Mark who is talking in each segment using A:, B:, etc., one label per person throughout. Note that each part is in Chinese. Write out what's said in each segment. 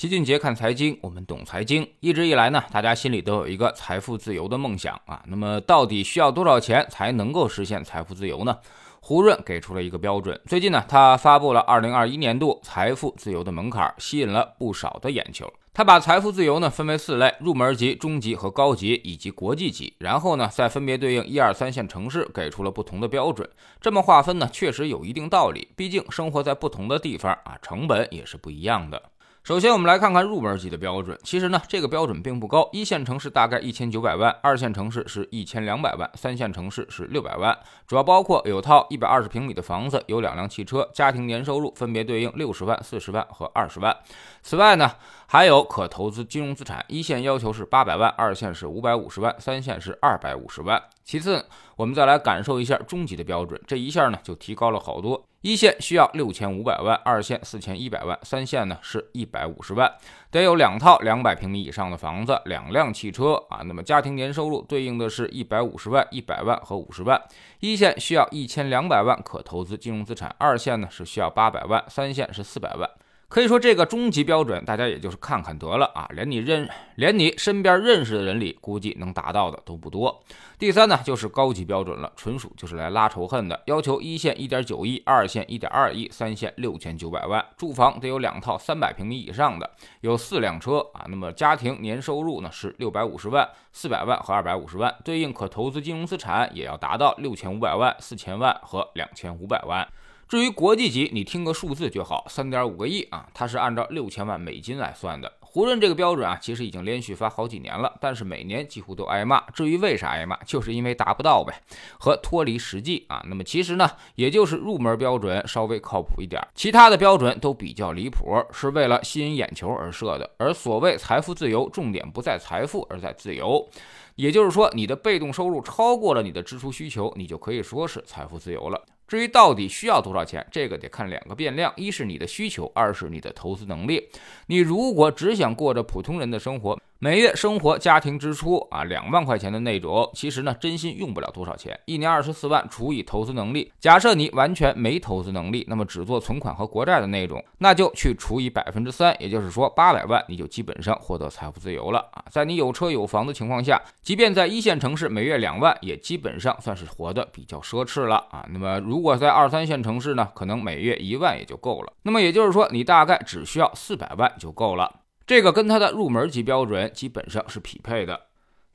A: 齐俊杰看财经，我们懂财经。一直以来呢，大家心里都有一个财富自由的梦想啊。那么，到底需要多少钱才能够实现财富自由呢？胡润给出了一个标准。最近呢，他发布了二零二一年度财富自由的门槛，吸引了不少的眼球。他把财富自由呢分为四类：入门级、中级和高级，以及国际级。然后呢，再分别对应一二三线城市，给出了不同的标准。这么划分呢，确实有一定道理。毕竟生活在不同的地方啊，成本也是不一样的。首先，我们来看看入门级的标准。其实呢，这个标准并不高，一线城市大概一千九百万，二线城市是一千两百万，三线城市是六百万。主要包括有套一百二十平米的房子，有两辆汽车，家庭年收入分别对应六十万、四十万和二十万。此外呢，还有可投资金融资产，一线要求是八百万，二线是五百五十万，三线是二百五十万。其次，我们再来感受一下中级的标准，这一下呢就提高了好多。一线需要六千五百万，二线四千一百万，三线呢是一百五十万，得有两套两百平米以上的房子，两辆汽车啊。那么家庭年收入对应的是一百五十万、一百万和五十万。一线需要一千两百万可投资金融资产，二线呢是需要八百万，三线是四百万。可以说，这个终极标准，大家也就是看看得了啊，连你认，连你身边认识的人里，估计能达到的都不多。第三呢，就是高级标准了，纯属就是来拉仇恨的，要求一线一点九亿，二线一点二亿，三线六千九百万，住房得有两套三百平米以上的，有四辆车啊，那么家庭年收入呢是六百五十万、四百万和二百五十万，对应可投资金融资产也要达到六千五百万、四千万和两千五百万。至于国际级，你听个数字就好，三点五个亿啊，它是按照六千万美金来算的。胡润这个标准啊，其实已经连续发好几年了，但是每年几乎都挨骂。至于为啥挨骂，就是因为达不到呗，和脱离实际啊。那么其实呢，也就是入门标准稍微靠谱一点，其他的标准都比较离谱，是为了吸引眼球而设的。而所谓财富自由，重点不在财富，而在自由。也就是说，你的被动收入超过了你的支出需求，你就可以说是财富自由了。至于到底需要多少钱，这个得看两个变量：一是你的需求，二是你的投资能力。你如果只想过着普通人的生活，每月生活家庭支出啊两万块钱的那种，其实呢真心用不了多少钱。一年二十四万除以投资能力，假设你完全没投资能力，那么只做存款和国债的那种，那就去除以百分之三，也就是说八百万，你就基本上获得财富自由了啊。在你有车有房的情况下，即便在一线城市，每月两万也基本上算是活得比较奢侈了啊。那么如果在二三线城市呢，可能每月一万也就够了。那么也就是说，你大概只需要四百万就够了。这个跟它的入门级标准基本上是匹配的。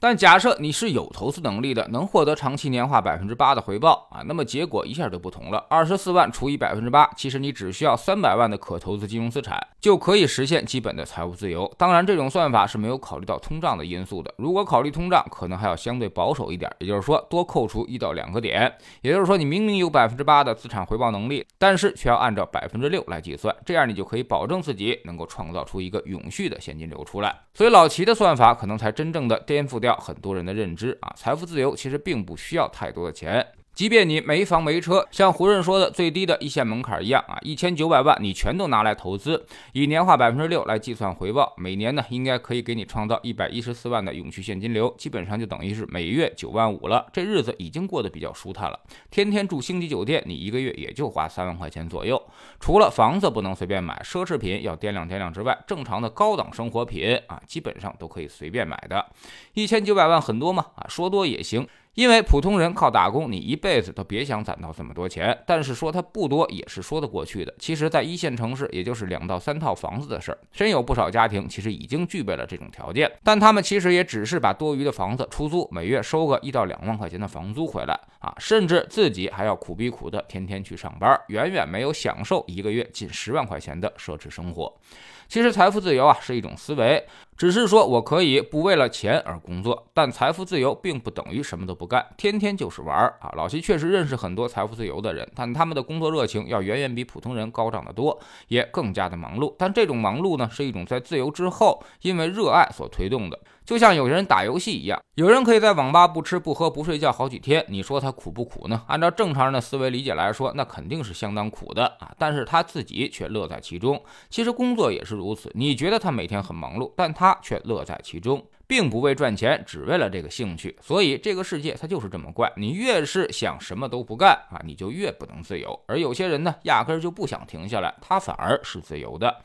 A: 但假设你是有投资能力的，能获得长期年化百分之八的回报啊，那么结果一下就不同了。二十四万除以百分之八，其实你只需要三百万的可投资金融资产，就可以实现基本的财务自由。当然，这种算法是没有考虑到通胀的因素的。如果考虑通胀，可能还要相对保守一点，也就是说多扣除一到两个点。也就是说，你明明有百分之八的资产回报能力，但是却要按照百分之六来计算，这样你就可以保证自己能够创造出一个永续的现金流出来。所以老齐的算法可能才真正的颠覆掉。很多人的认知啊，财富自由其实并不需要太多的钱。即便你没房没车，像胡润说的最低的一线门槛一样啊，一千九百万你全都拿来投资，以年化百分之六来计算回报，每年呢应该可以给你创造一百一十四万的永续现金流，基本上就等于是每月九万五了。这日子已经过得比较舒坦了，天天住星级酒店，你一个月也就花三万块钱左右。除了房子不能随便买，奢侈品要掂量掂量之外，正常的高档生活品啊，基本上都可以随便买的。一千九百万很多吗？啊，说多也行。因为普通人靠打工，你一辈子都别想攒到这么多钱。但是说它不多也是说得过去的。其实，在一线城市，也就是两到三套房子的事儿，真有不少家庭其实已经具备了这种条件。但他们其实也只是把多余的房子出租，每月收个一到两万块钱的房租回来啊，甚至自己还要苦逼苦的天天去上班，远远没有享受一个月近十万块钱的奢侈生活。其实财富自由啊是一种思维，只是说我可以不为了钱而工作，但财富自由并不等于什么都不干，天天就是玩儿啊。老齐确实认识很多财富自由的人，但他们的工作热情要远远比普通人高涨得多，也更加的忙碌。但这种忙碌呢，是一种在自由之后因为热爱所推动的。就像有些人打游戏一样，有人可以在网吧不吃不喝不睡觉好几天，你说他苦不苦呢？按照正常人的思维理解来说，那肯定是相当苦的啊！但是他自己却乐在其中。其实工作也是如此，你觉得他每天很忙碌，但他却乐在其中，并不为赚钱，只为了这个兴趣。所以这个世界它就是这么怪，你越是想什么都不干啊，你就越不能自由。而有些人呢，压根儿就不想停下来，他反而是自由的。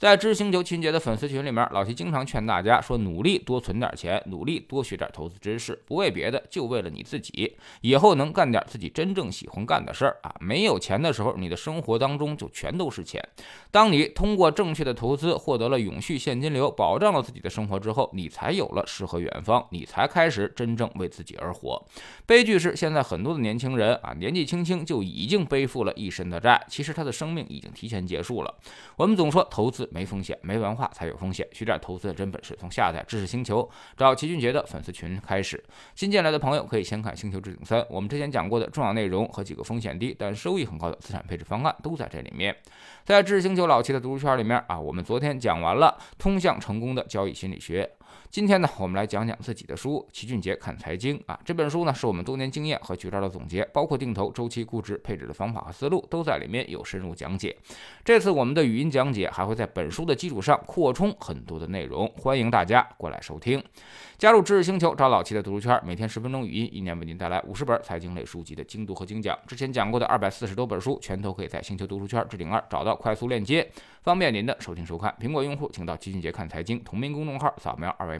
A: 在知星球秦杰的粉丝群里面，老齐经常劝大家说：努力多存点钱，努力多学点投资知识，不为别的，就为了你自己，以后能干点自己真正喜欢干的事儿啊！没有钱的时候，你的生活当中就全都是钱。当你通过正确的投资获得了永续现金流，保障了自己的生活之后，你才有了诗和远方，你才开始真正为自己而活。悲剧是，现在很多的年轻人啊，年纪轻轻就已经背负了一身的债，其实他的生命已经提前结束了。我们总说投资。没风险，没文化才有风险。学点投资的真本事，从下载知识星球找齐俊杰的粉丝群开始。新进来的朋友可以先看《星球置顶三》，我们之前讲过的重要内容和几个风险低但收益很高的资产配置方案都在这里面。在知识星球老齐的读书圈里面啊，我们昨天讲完了通向成功的交易心理学。今天呢，我们来讲讲自己的书《齐俊杰看财经》啊，这本书呢是我们多年经验和绝招的总结，包括定投、周期、估值、配置的方法和思路都在里面有深入讲解。这次我们的语音讲解还会在本书的基础上扩充很多的内容，欢迎大家过来收听。加入知识星球，找老齐的读书圈，每天十分钟语音，一年为您带来五十本财经类书籍的精读和精讲。之前讲过的二百四十多本书，全都可以在星球读书圈置顶二找到快速链接，方便您的收听收看。苹果用户请到齐俊杰看财经同名公众号，扫描二维码